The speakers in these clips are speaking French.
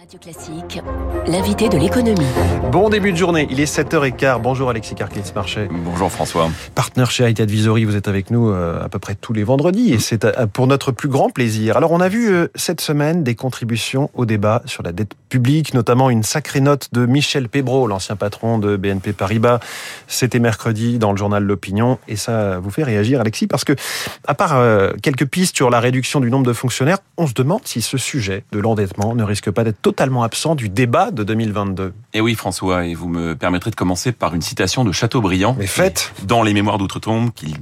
Radio Classique, l'invité de l'économie. Bon début de journée, il est 7h15. Bonjour Alexis Carclitz-Marchais. Bonjour François. Partenaire chez IT Advisory, vous êtes avec nous euh, à peu près tous les vendredis et c'est euh, pour notre plus grand plaisir. Alors on a vu euh, cette semaine des contributions au débat sur la dette publique, notamment une sacrée note de Michel Pébro, l'ancien patron de BNP Paribas. C'était mercredi dans le journal L'Opinion et ça vous fait réagir Alexis parce que à part quelques pistes sur la réduction du nombre de fonctionnaires, on se demande si ce sujet de l'endettement ne risque pas d'être totalement absent du débat de 2022. Et eh oui, François, et vous me permettrez de commencer par une citation de Chateaubriand. Mais faites Dans les Mémoires d'Outre-Tombe, qui,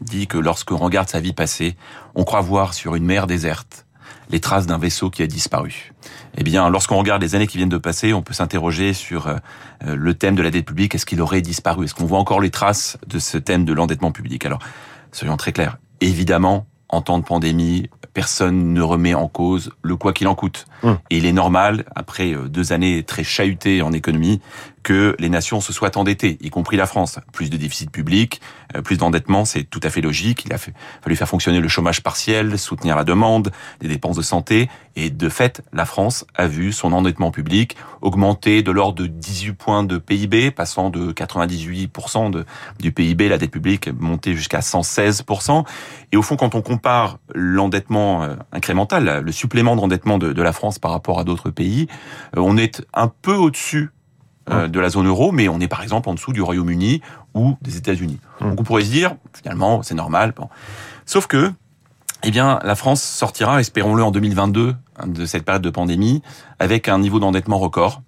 dit que lorsque regarde sa vie passée, on croit voir sur une mer déserte les traces d'un vaisseau qui a disparu. Eh bien, lorsqu'on regarde les années qui viennent de passer, on peut s'interroger sur euh, le thème de la dette publique. Est-ce qu'il aurait disparu? Est-ce qu'on voit encore les traces de ce thème de l'endettement public? Alors, soyons très clairs. Évidemment, en temps de pandémie, personne ne remet en cause le quoi qu'il en coûte. Hum. Et il est normal, après euh, deux années très chahutées en économie, que les nations se soient endettées, y compris la France. Plus de déficit public, euh, plus d'endettement, c'est tout à fait logique. Il a fallu faire fonctionner le chômage partiel, soutenir la demande, des dépenses de santé. Et de fait, la France a vu son endettement public augmenter de l'ordre de 18 points de PIB, passant de 98% de, du PIB, la dette publique monter jusqu'à 116%. Et au fond, quand on compare l'endettement euh, incrémental, le supplément d'endettement de, de la France par rapport à d'autres pays, euh, on est un peu au-dessus euh, de la zone euro, mais on est par exemple en dessous du Royaume-Uni ou des États-Unis. Hum. Donc on pourrait se dire, finalement, c'est normal. Bon. Sauf que, eh bien, la France sortira, espérons-le, en 2022 de cette période de pandémie avec un niveau d'endettement record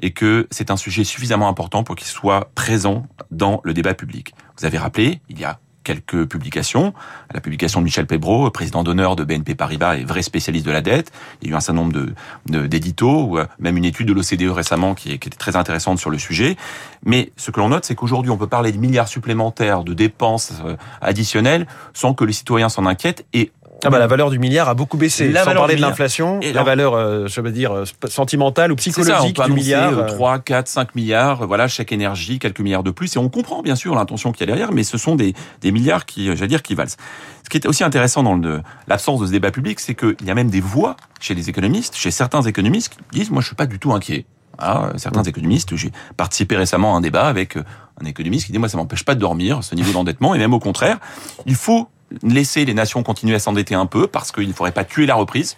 et que c'est un sujet suffisamment important pour qu'il soit présent dans le débat public. Vous avez rappelé, il y a quelques publications. La publication de Michel Pébro, président d'honneur de BNP Paribas et vrai spécialiste de la dette. Il y a eu un certain nombre de d'éditos, ou euh, même une étude de l'OCDE récemment qui, était très intéressante sur le sujet. Mais ce que l'on note, c'est qu'aujourd'hui, on peut parler de milliards supplémentaires de dépenses euh, additionnelles sans que les citoyens s'en inquiètent et ah bah la valeur du milliard a beaucoup baissé. La Sans parler de l'inflation, la valeur, euh, je veux dire, euh, sentimentale ou psychologique ça, du milliard. 3, 4, 5 milliards, voilà, chaque énergie, quelques milliards de plus. Et on comprend bien sûr l'intention qu'il y a derrière, mais ce sont des, des milliards qui, euh, j'allais dire, qui valent. Ce qui est aussi intéressant dans l'absence de ce débat public, c'est qu'il y a même des voix chez les économistes, chez certains économistes, qui disent, moi je suis pas du tout inquiet. Ah, certains mmh. économistes, j'ai participé récemment à un débat avec un économiste qui dit, moi ça m'empêche pas de dormir, ce niveau d'endettement, et même au contraire, il faut laisser les nations continuer à s'endetter un peu parce qu'il ne faudrait pas tuer la reprise.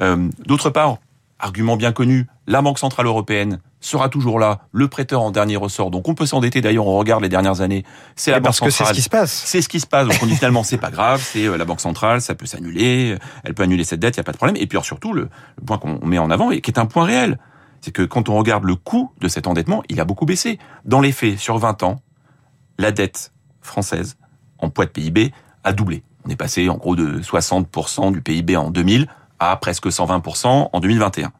Euh, d'autre part, argument bien connu, la Banque Centrale Européenne sera toujours là, le prêteur en dernier ressort. Donc on peut s'endetter, d'ailleurs on regarde les dernières années, c'est la Banque Centrale. c'est ce qui se passe. C'est ce qui se passe, donc on dit finalement c'est pas grave, c'est euh, la Banque Centrale, ça peut s'annuler, elle peut annuler cette dette, il n'y a pas de problème. Et puis surtout, le, le point qu'on met en avant, et qui est un point réel, c'est que quand on regarde le coût de cet endettement, il a beaucoup baissé. Dans les faits, sur 20 ans, la dette française en poids de PIB a doublé. On est passé en gros de 60% du PIB en 2000 à presque 120% en 2021.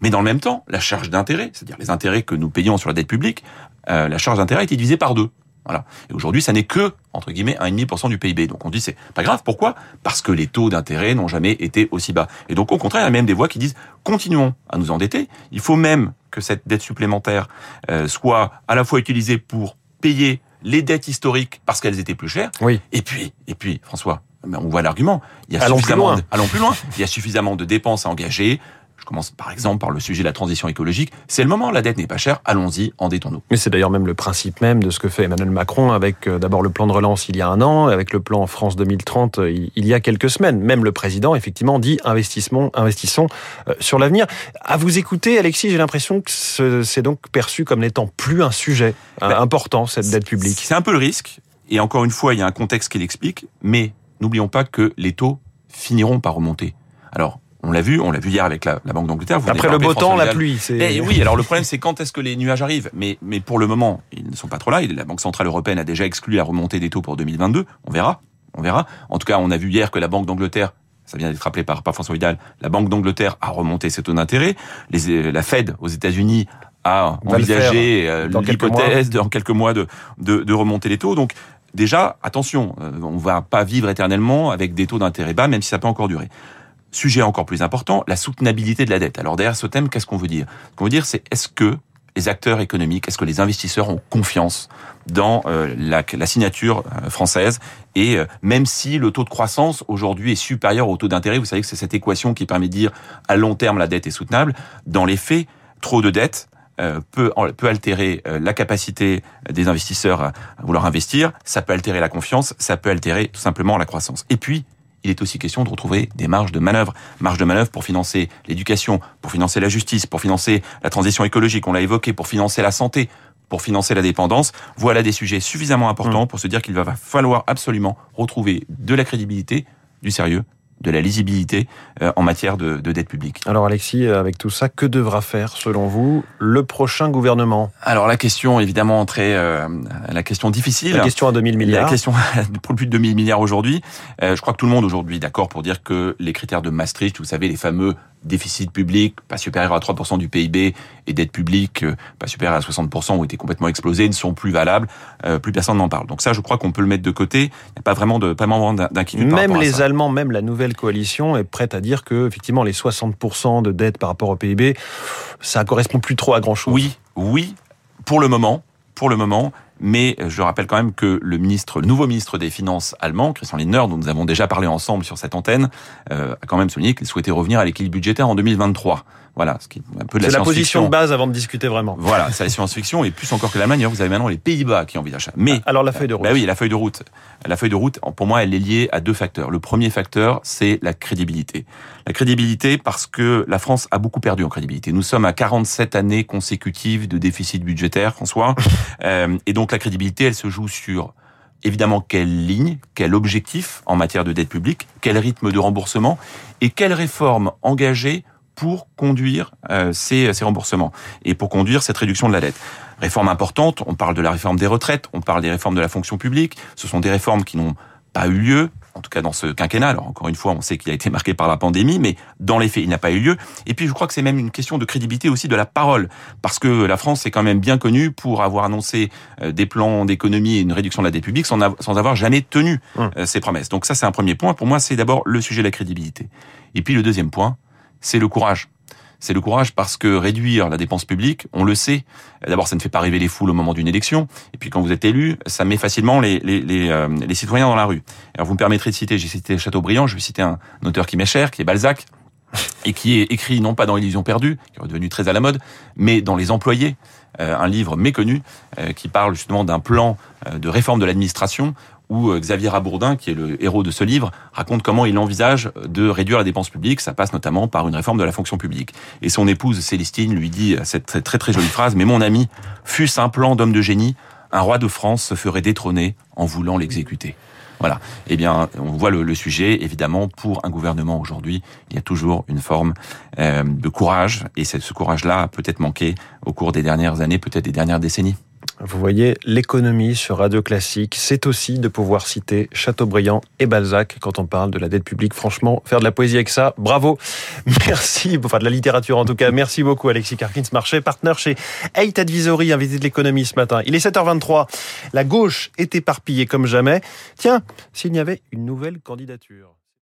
Mais dans le même temps, la charge d'intérêt, c'est-à-dire les intérêts que nous payons sur la dette publique, euh, la charge d'intérêt a été divisée par deux. Voilà. Et aujourd'hui, ça n'est que, entre guillemets, 1,5% du PIB. Donc on dit c'est pas grave. Pourquoi? Parce que les taux d'intérêt n'ont jamais été aussi bas. Et donc au contraire, il y a même des voix qui disent continuons à nous endetter. Il faut même que cette dette supplémentaire euh, soit à la fois utilisée pour payer les dettes historiques parce qu'elles étaient plus chères. Oui. Et puis, et puis, François, on voit l'argument. Il y a allons suffisamment, plus loin. allons plus loin. Il y a suffisamment de dépenses à engager. Je commence par exemple par le sujet de la transition écologique. C'est le moment, la dette n'est pas chère, allons-y, endettons-nous. Mais c'est d'ailleurs même le principe même de ce que fait Emmanuel Macron avec euh, d'abord le plan de relance il y a un an, avec le plan France 2030 euh, il y a quelques semaines. Même le président, effectivement, dit investissement, investissons euh, sur l'avenir. À vous écouter, Alexis, j'ai l'impression que c'est donc perçu comme n'étant plus un sujet ben, important, cette dette publique. C'est un peu le risque. Et encore une fois, il y a un contexte qui l'explique, mais n'oublions pas que les taux finiront par remonter. Alors, on l'a vu, on l'a vu hier avec la, Banque d'Angleterre. Après le beau temps, la pluie. Eh oui, alors le problème c'est quand est-ce que les nuages arrivent? Mais, mais pour le moment, ils ne sont pas trop là. La Banque Centrale Européenne a déjà exclu la remontée des taux pour 2022. On verra, on verra. En tout cas, on a vu hier que la Banque d'Angleterre ça vient d'être rappelé par, par François Vidal, la Banque d'Angleterre a remonté ses taux d'intérêt. La Fed aux États-Unis a envisagé euh, l'hypothèse dans quelques mois de, de, de remonter les taux. Donc déjà, attention, euh, on va pas vivre éternellement avec des taux d'intérêt bas, même si ça peut encore durer. Sujet encore plus important, la soutenabilité de la dette. Alors derrière ce thème, qu'est-ce qu'on veut dire? Ce qu'on veut dire, c'est est-ce que les acteurs économiques, est-ce que les investisseurs ont confiance dans euh, la, signature euh, française? Et euh, même si le taux de croissance aujourd'hui est supérieur au taux d'intérêt, vous savez que c'est cette équation qui permet de dire à long terme la dette est soutenable. Dans les faits, trop de dette peut, peut altérer la capacité des investisseurs à vouloir investir, ça peut altérer la confiance, ça peut altérer tout simplement la croissance. Et puis, il est aussi question de retrouver des marges de manœuvre. Marges de manœuvre pour financer l'éducation, pour financer la justice, pour financer la transition écologique, on l'a évoqué, pour financer la santé, pour financer la dépendance. Voilà des sujets suffisamment importants mmh. pour se dire qu'il va falloir absolument retrouver de la crédibilité, du sérieux de la lisibilité euh, en matière de, dette publique. Alors Alexis, euh, avec tout ça, que devra faire selon vous le prochain gouvernement? Alors la question évidemment très euh, la question difficile. La question à 2000 milliards. La question pour plus de 2000 milliards aujourd'hui. je crois que tout le monde aujourd'hui est d'accord pour dire que les critères de Maastricht, vous savez les fameux déficit public pas supérieur à 3% du PIB et dette publique euh, pas supérieure à 60% ont été complètement explosés, ne sont plus valables, euh, plus personne n'en parle. Donc ça, je crois qu'on peut le mettre de côté. Il n'y a pas vraiment de pas vraiment d'inquiétude. Même les Allemands, même la nouvelle coalition est prête à dire que effectivement les 60% de dette par rapport au PIB, ça correspond plus trop à grand chose. Oui, oui, pour le moment, pour le moment. Mais je rappelle quand même que le nouveau ministre des Finances allemand, Christian Lindner, dont nous avons déjà parlé ensemble sur cette antenne, euh, a quand même souligné qu'il souhaitait revenir à l'équilibre budgétaire en 2023. Voilà, ce qui est un peu de la, la position de base avant de discuter vraiment. Voilà, c'est la science-fiction et plus encore que l'Allemagne. Vous avez maintenant les Pays-Bas qui envisagent ça. Mais alors la feuille de route. Bah oui, la feuille de route. La feuille de route, pour moi, elle est liée à deux facteurs. Le premier facteur, c'est la crédibilité. La crédibilité parce que la France a beaucoup perdu en crédibilité. Nous sommes à 47 années consécutives de déficit budgétaire, François, euh, et donc la crédibilité, elle se joue sur évidemment quelle ligne, quel objectif en matière de dette publique, quel rythme de remboursement et quelles réformes engagées pour conduire euh, ces, ces, remboursements et pour conduire cette réduction de la dette. Réforme importante, on parle de la réforme des retraites, on parle des réformes de la fonction publique, ce sont des réformes qui n'ont pas eu lieu, en tout cas dans ce quinquennat. Alors encore une fois, on sait qu'il a été marqué par la pandémie, mais dans les faits, il n'a pas eu lieu. Et puis je crois que c'est même une question de crédibilité aussi de la parole, parce que la France est quand même bien connue pour avoir annoncé euh, des plans d'économie et une réduction de la dette publique sans, avoir jamais tenu hum. euh, ses promesses. Donc ça, c'est un premier point. Pour moi, c'est d'abord le sujet de la crédibilité. Et puis le deuxième point, c'est le courage. C'est le courage parce que réduire la dépense publique, on le sait. D'abord, ça ne fait pas rêver les foules au moment d'une élection. Et puis, quand vous êtes élu, ça met facilement les, les, les, euh, citoyens dans la rue. Alors, vous me permettrez de citer, j'ai cité Chateaubriand, je vais citer un, auteur qui m'est cher, qui est Balzac, et qui est écrit non pas dans Illusion perdue, qui est redevenu très à la mode, mais dans Les Employés, euh, un livre méconnu euh, qui parle justement d'un plan de réforme de l'administration où euh, Xavier Rabourdin, qui est le héros de ce livre, raconte comment il envisage de réduire la dépense publique. Ça passe notamment par une réforme de la fonction publique. Et son épouse Célestine lui dit cette très très, jolie phrase, mais mon ami, fût-ce un plan d'homme de génie, un roi de France se ferait détrôner en voulant l'exécuter. Voilà. Eh bien, on voit le, sujet. Évidemment, pour un gouvernement aujourd'hui, il y a toujours une forme euh, de courage, et ce courage-là a peut-être manqué au cours des dernières années, peut-être des dernières décennies. Vous voyez, l'économie sur Radio Classique, c'est aussi de pouvoir citer Chateaubriand et Balzac quand on parle de la dette publique. Franchement, faire de la poésie avec ça, bravo. Merci, enfin de la littérature en tout cas. Merci beaucoup Alexis Karkins-Marché, partenaire chez Eight Advisory, invité de l'économie ce matin. Il est 7h23. La gauche est éparpillée comme jamais. Tiens, s'il y avait une nouvelle candidature.